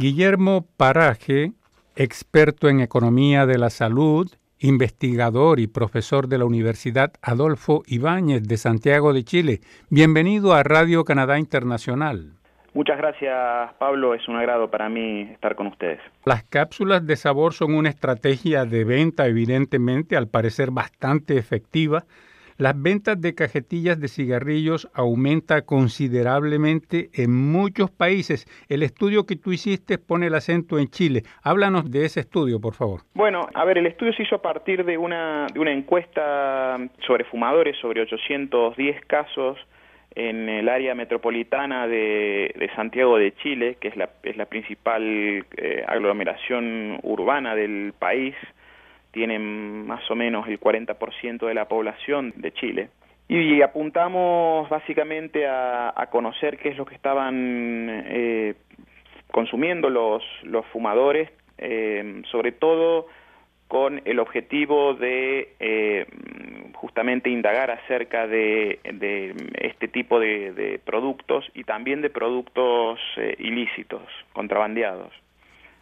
Guillermo Paraje, experto en economía de la salud, investigador y profesor de la Universidad Adolfo Ibáñez de Santiago de Chile. Bienvenido a Radio Canadá Internacional. Muchas gracias, Pablo. Es un agrado para mí estar con ustedes. Las cápsulas de sabor son una estrategia de venta, evidentemente, al parecer bastante efectiva, las ventas de cajetillas de cigarrillos aumenta considerablemente en muchos países. El estudio que tú hiciste pone el acento en Chile. Háblanos de ese estudio, por favor. Bueno, a ver, el estudio se hizo a partir de una, de una encuesta sobre fumadores, sobre 810 casos en el área metropolitana de, Santiago de Chile, que es la, es la principal eh, aglomeración urbana del país tienen más o menos el 40% de la población de Chile. Y apuntamos básicamente a, conocer qué es lo que estaban eh, consumiendo los, los fumadores, eh, sobre todo con el objetivo de eh, justamente indagar acerca de, este tipo de, productos y también de productos ilícitos, contrabandeados.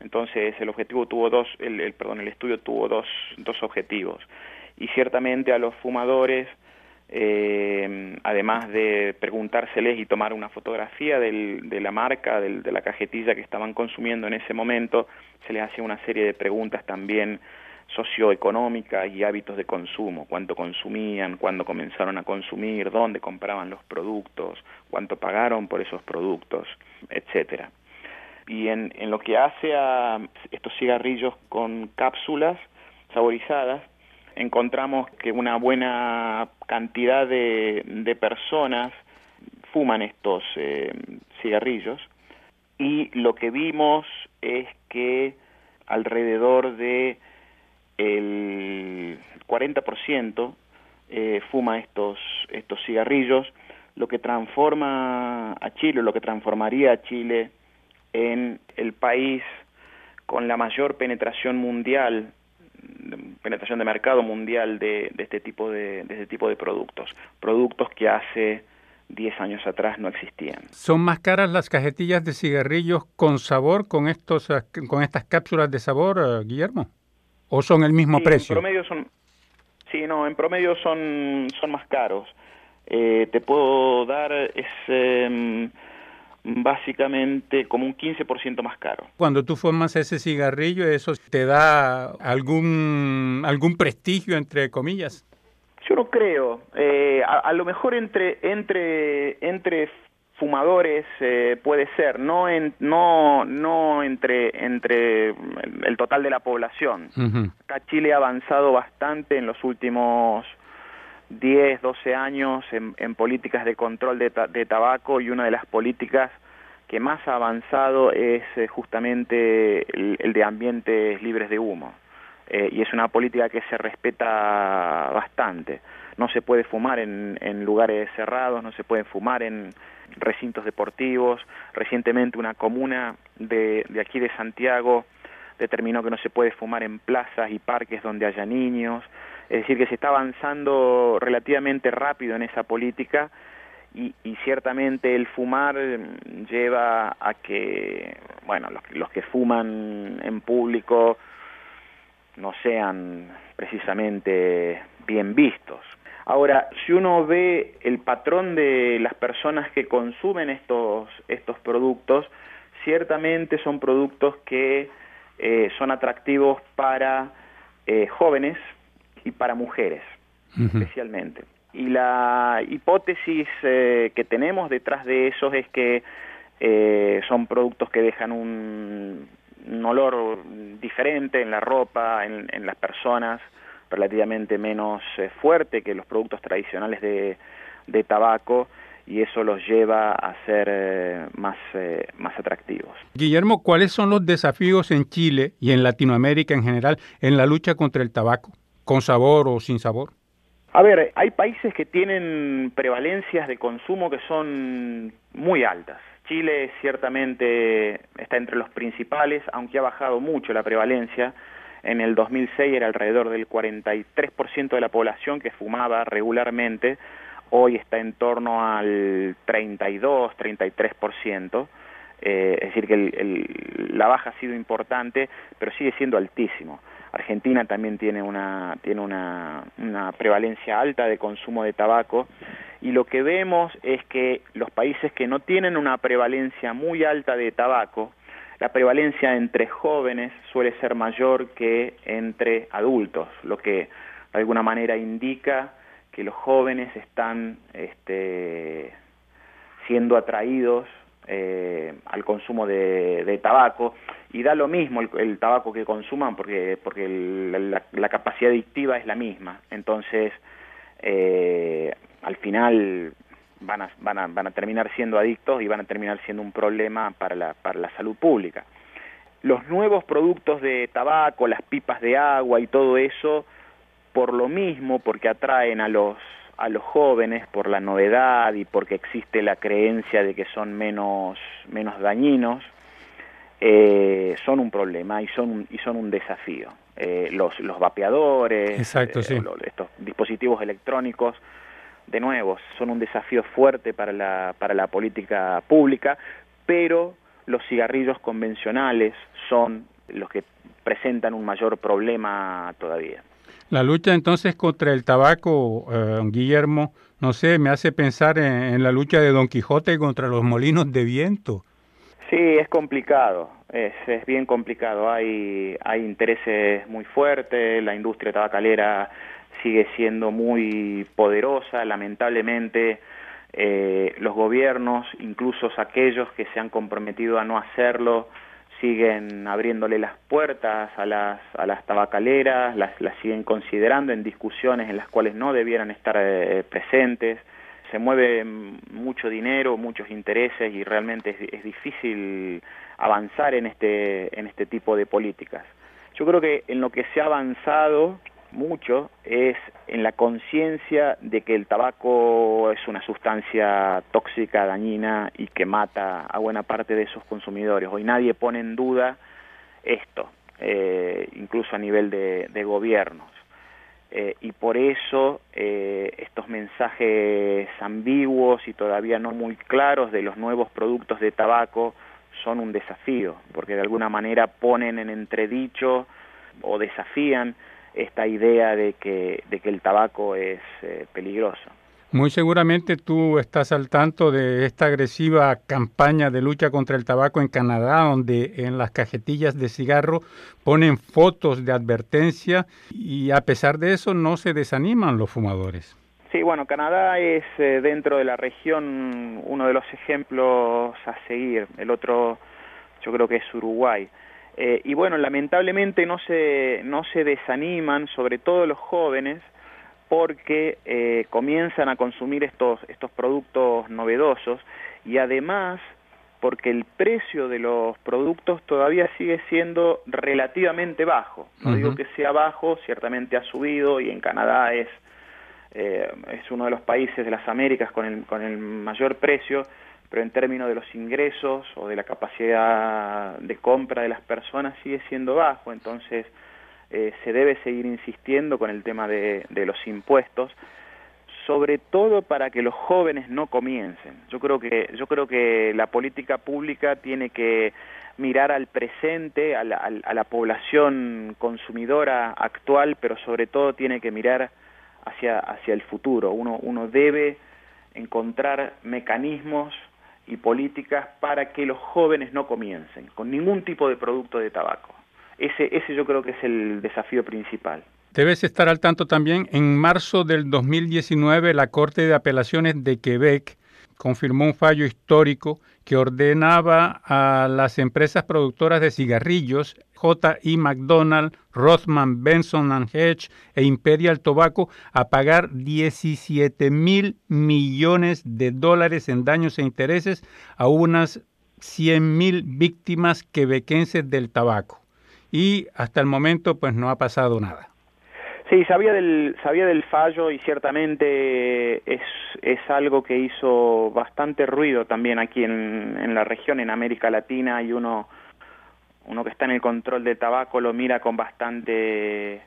Entonces el objetivo tuvo dos, el, perdón, el estudio tuvo dos, dos objetivos. Y ciertamente a los fumadores, eh, además de preguntárseles y tomar una fotografía del, de la marca, del, de la cajetilla que estaban consumiendo en ese momento, se les hacía una serie de preguntas también socioeconómicas y hábitos de consumo, cuánto consumían, cuándo comenzaron a consumir, dónde compraban los productos, cuánto pagaron por esos productos, etcétera y en, en lo que hace a estos cigarrillos con cápsulas saborizadas, encontramos que una buena cantidad de, de personas fuman estos eh, cigarrillos. Y lo que vimos es que alrededor de el 40% eh, fuma estos estos cigarrillos, lo que transforma a Chile, lo que transformaría a Chile en el país con la mayor penetración mundial penetración de mercado mundial de, este tipo de, de, este tipo de productos productos que hace 10 años atrás no existían. ¿Son más caras las cajetillas de cigarrillos con sabor, con estos con estas cápsulas de sabor, eh, Guillermo? ¿O son el mismo precio? En promedio son, sí, no, en promedio son, son más caros. Eh, te puedo dar ese básicamente como un 15% más caro. Cuando tú fumas ese cigarrillo, ¿eso te da algún, algún prestigio, entre comillas? Yo no creo. Eh, a, lo mejor entre, entre, entre fumadores eh, puede ser, no, en, no, no entre, entre el total de la población. Acá Chile ha avanzado bastante en los últimos 10, 12 años en, políticas de control de, de, tabaco y una de las políticas que más ha avanzado es eh, justamente el, de ambientes libres de humo. Eh, y es una política que se respeta bastante. No se puede fumar en, en lugares cerrados, no se puede fumar en recintos deportivos. Recientemente una comuna de, de aquí de Santiago determinó que no se puede fumar en plazas y parques donde haya niños. Es decir, que se está avanzando relativamente rápido en esa política y, y ciertamente el fumar mm, lleva a que, bueno, los, los que fuman en público no sean precisamente bien vistos. Ahora, si uno ve el patrón de las personas que consumen estos, estos productos, ciertamente son productos que eh, son atractivos para eh, jóvenes, y para mujeres especialmente. Y la hipótesis eh, que tenemos detrás de esos es que eh, son productos que dejan un, olor diferente en la ropa, en, las personas, relativamente menos eh, fuerte que los productos tradicionales de, de, tabaco y eso los lleva a ser más, más atractivos. Guillermo, ¿cuáles son los desafíos en Chile y en Latinoamérica en general en la lucha contra el tabaco? Con sabor o sin sabor? A ver, hay países que tienen prevalencias de consumo que son muy altas. Chile ciertamente está entre los principales, aunque ha bajado mucho la prevalencia. En el 2006 era alrededor del 43% de la población que fumaba regularmente, hoy está en torno al 32, 33%. Eh, es decir, que la baja ha sido importante, pero sigue siendo altísimo. Argentina también tiene una, tiene una, una prevalencia alta de consumo de tabaco. Y lo que vemos es que los países que no tienen una prevalencia muy alta de tabaco, la prevalencia entre jóvenes suele ser mayor que entre adultos, lo que de alguna manera indica que los jóvenes están este, siendo atraídos eh, al consumo de, tabaco y da lo mismo el, tabaco que consuman porque porque la, capacidad adictiva es la misma. Entonces eh, al final van a, van, a, van a terminar siendo adictos y van a terminar siendo un problema para la, para la salud pública. Los nuevos productos de tabaco las pipas de agua y todo eso por lo mismo porque atraen a los a los jóvenes por la novedad y porque existe la creencia de que son menos, menos dañinos, eh, son un problema y son, y son un desafío. Eh, los, los vapeadores, Exacto, eh, estos dispositivos electrónicos, de nuevo, son un desafío fuerte para la, para la política pública, pero los cigarrillos convencionales son los que presentan un mayor problema todavía. La lucha entonces contra el tabaco, eh, Guillermo, no sé, me hace pensar en, la lucha de Don Quijote contra los molinos de viento. Sí, es complicado, es, es bien complicado. Hay, hay intereses muy fuertes, la industria tabacalera sigue siendo muy poderosa, lamentablemente eh, los gobiernos, incluso aquellos que se han comprometido a no hacerlo, siguen abriéndole las puertas a las, a las tabacaleras, las, las siguen considerando en discusiones en las cuales no debieran estar eh, presentes. Se mueve mucho dinero, muchos intereses y realmente es, es, difícil avanzar en este, en este tipo de políticas. Yo creo que en lo que se ha avanzado mucho es en la conciencia de que el tabaco es una sustancia tóxica, dañina y que mata a buena parte de esos consumidores. Hoy nadie pone en duda esto, eh, incluso a nivel de, gobiernos. Eh, y por eso eh, estos mensajes ambiguos y todavía no muy claros de los nuevos productos de tabaco son un desafío, porque de alguna manera ponen en entredicho o desafían esta idea de que, de que el tabaco es eh, peligroso. Muy seguramente tú estás al tanto de esta agresiva campaña de lucha contra el tabaco en Canadá, donde en las cajetillas de cigarro ponen fotos de advertencia y a pesar de eso no se desaniman los fumadores. Sí, bueno, Canadá es eh, dentro de la región uno de los ejemplos a seguir. El otro yo creo que es Uruguay. Eh, y bueno, lamentablemente no se, no se desaniman, sobre todo los jóvenes, porque eh, comienzan a consumir estos, estos productos novedosos y además porque el precio de los productos todavía sigue siendo relativamente bajo. No digo que sea bajo, ciertamente ha subido y en Canadá es, eh, es uno de los países de las Américas con el, con el mayor precio, pero en términos de los ingresos o de la capacidad de compra de las personas sigue siendo bajo, entonces eh, se debe seguir insistiendo con el tema de, los impuestos, sobre todo para que los jóvenes no comiencen. Yo creo que yo creo que la política pública tiene que mirar al presente, a la, a la población consumidora actual, pero sobre todo tiene que mirar hacia hacia el futuro. Uno uno debe encontrar mecanismos y políticas para que los jóvenes no comiencen con ningún tipo de producto de tabaco. Ese, ese yo creo que es el desafío principal. Debes estar al tanto también, en marzo del 2019 la Corte de Apelaciones de Quebec confirmó un fallo histórico que ordenaba a las empresas productoras de cigarrillos, J.E. McDonald, Rothman, Benson Hedge e Imperial Tobacco, a pagar 17 mil millones de dólares en daños e intereses a unas 100 mil víctimas quebequenses del tabaco. Y hasta el momento pues no ha pasado nada. Sí, sabía del, sabía del fallo y ciertamente es, es algo que hizo bastante ruido también aquí en, en la región, en América Latina, y uno, uno que está en el control de tabaco lo mira con bastante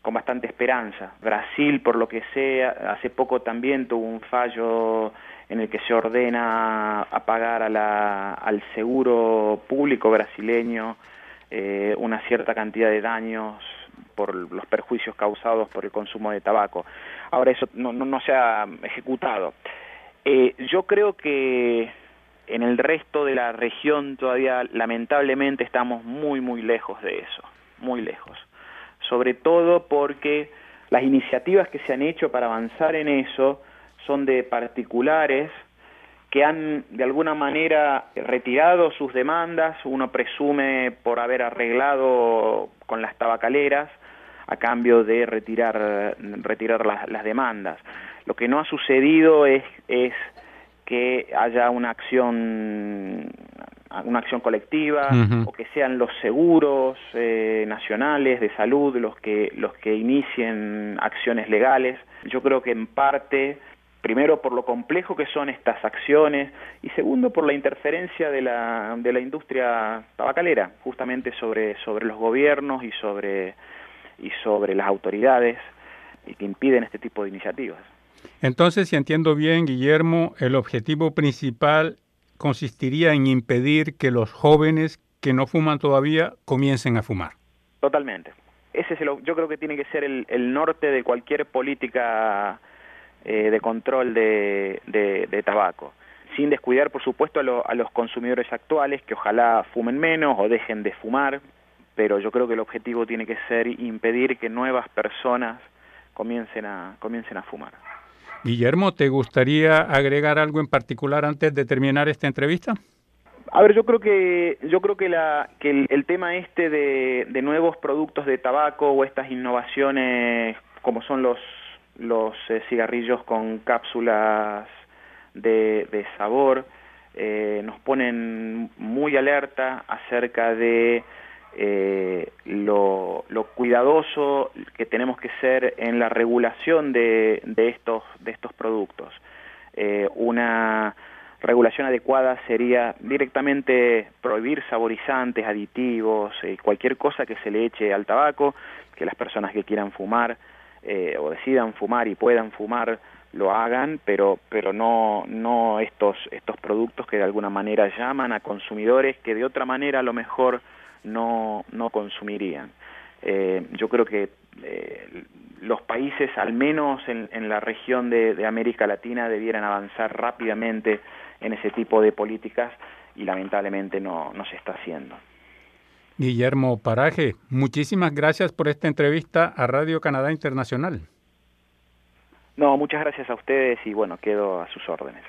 con bastante esperanza. Brasil, por lo que sea, hace poco también tuvo un fallo en el que se ordena a pagar al seguro público brasileño eh, una cierta cantidad de daños por los perjuicios causados por el consumo de tabaco. Ahora eso no, no, se ha ejecutado. Eh, yo creo que en el resto de la región todavía lamentablemente estamos muy muy lejos de eso, muy lejos. Sobre todo porque las iniciativas que se han hecho para avanzar en eso son de particulares que han de alguna manera retirado sus demandas, uno presume por haber arreglado con las tabacaleras a cambio de retirar, retirar las, demandas. Lo que no ha sucedido es, es que haya una acción una acción colectiva o que sean los seguros eh, nacionales de salud los que los que inicien acciones legales. Yo creo que en parte primero por lo complejo que son estas acciones y segundo por la interferencia de la, de la industria tabacalera, justamente sobre, sobre los gobiernos y sobre, y sobre las autoridades y que impiden este tipo de iniciativas. Entonces, si entiendo bien, Guillermo, el objetivo principal consistiría en impedir que los jóvenes que no fuman todavía comiencen a fumar. Totalmente. Ese es el, yo creo que tiene que ser el, el norte de cualquier política eh, de control de, de, tabaco, sin descuidar, por supuesto, a, los consumidores actuales, que ojalá fumen menos o dejen de fumar, pero yo creo que el objetivo tiene que ser impedir que nuevas personas comiencen a, comiencen a fumar. Guillermo, ¿te gustaría agregar algo en particular antes de terminar esta entrevista? A ver, yo creo que yo creo que, la, que el, tema este de, de, nuevos productos de tabaco o estas innovaciones como son los los eh, cigarrillos con cápsulas de, sabor, eh, nos ponen muy alerta acerca de eh, lo, cuidadoso que tenemos que ser en la regulación de, estos, de estos productos. una regulación adecuada sería directamente prohibir saborizantes, aditivos, cualquier cosa que se le eche al tabaco, que las personas que quieran fumar eh, o decidan fumar y puedan fumar lo hagan, pero pero no no estos estos productos que de alguna manera llaman a consumidores que de otra manera a lo mejor no no consumirían. Eh, yo creo que eh, los países, al menos en, en la región de, de, América Latina, debieran avanzar rápidamente en ese tipo de políticas y lamentablemente no, no se está haciendo. Guillermo Paraje, muchísimas gracias por esta entrevista a Radio Canadá Internacional. No, muchas gracias a ustedes y bueno, quedo a sus órdenes.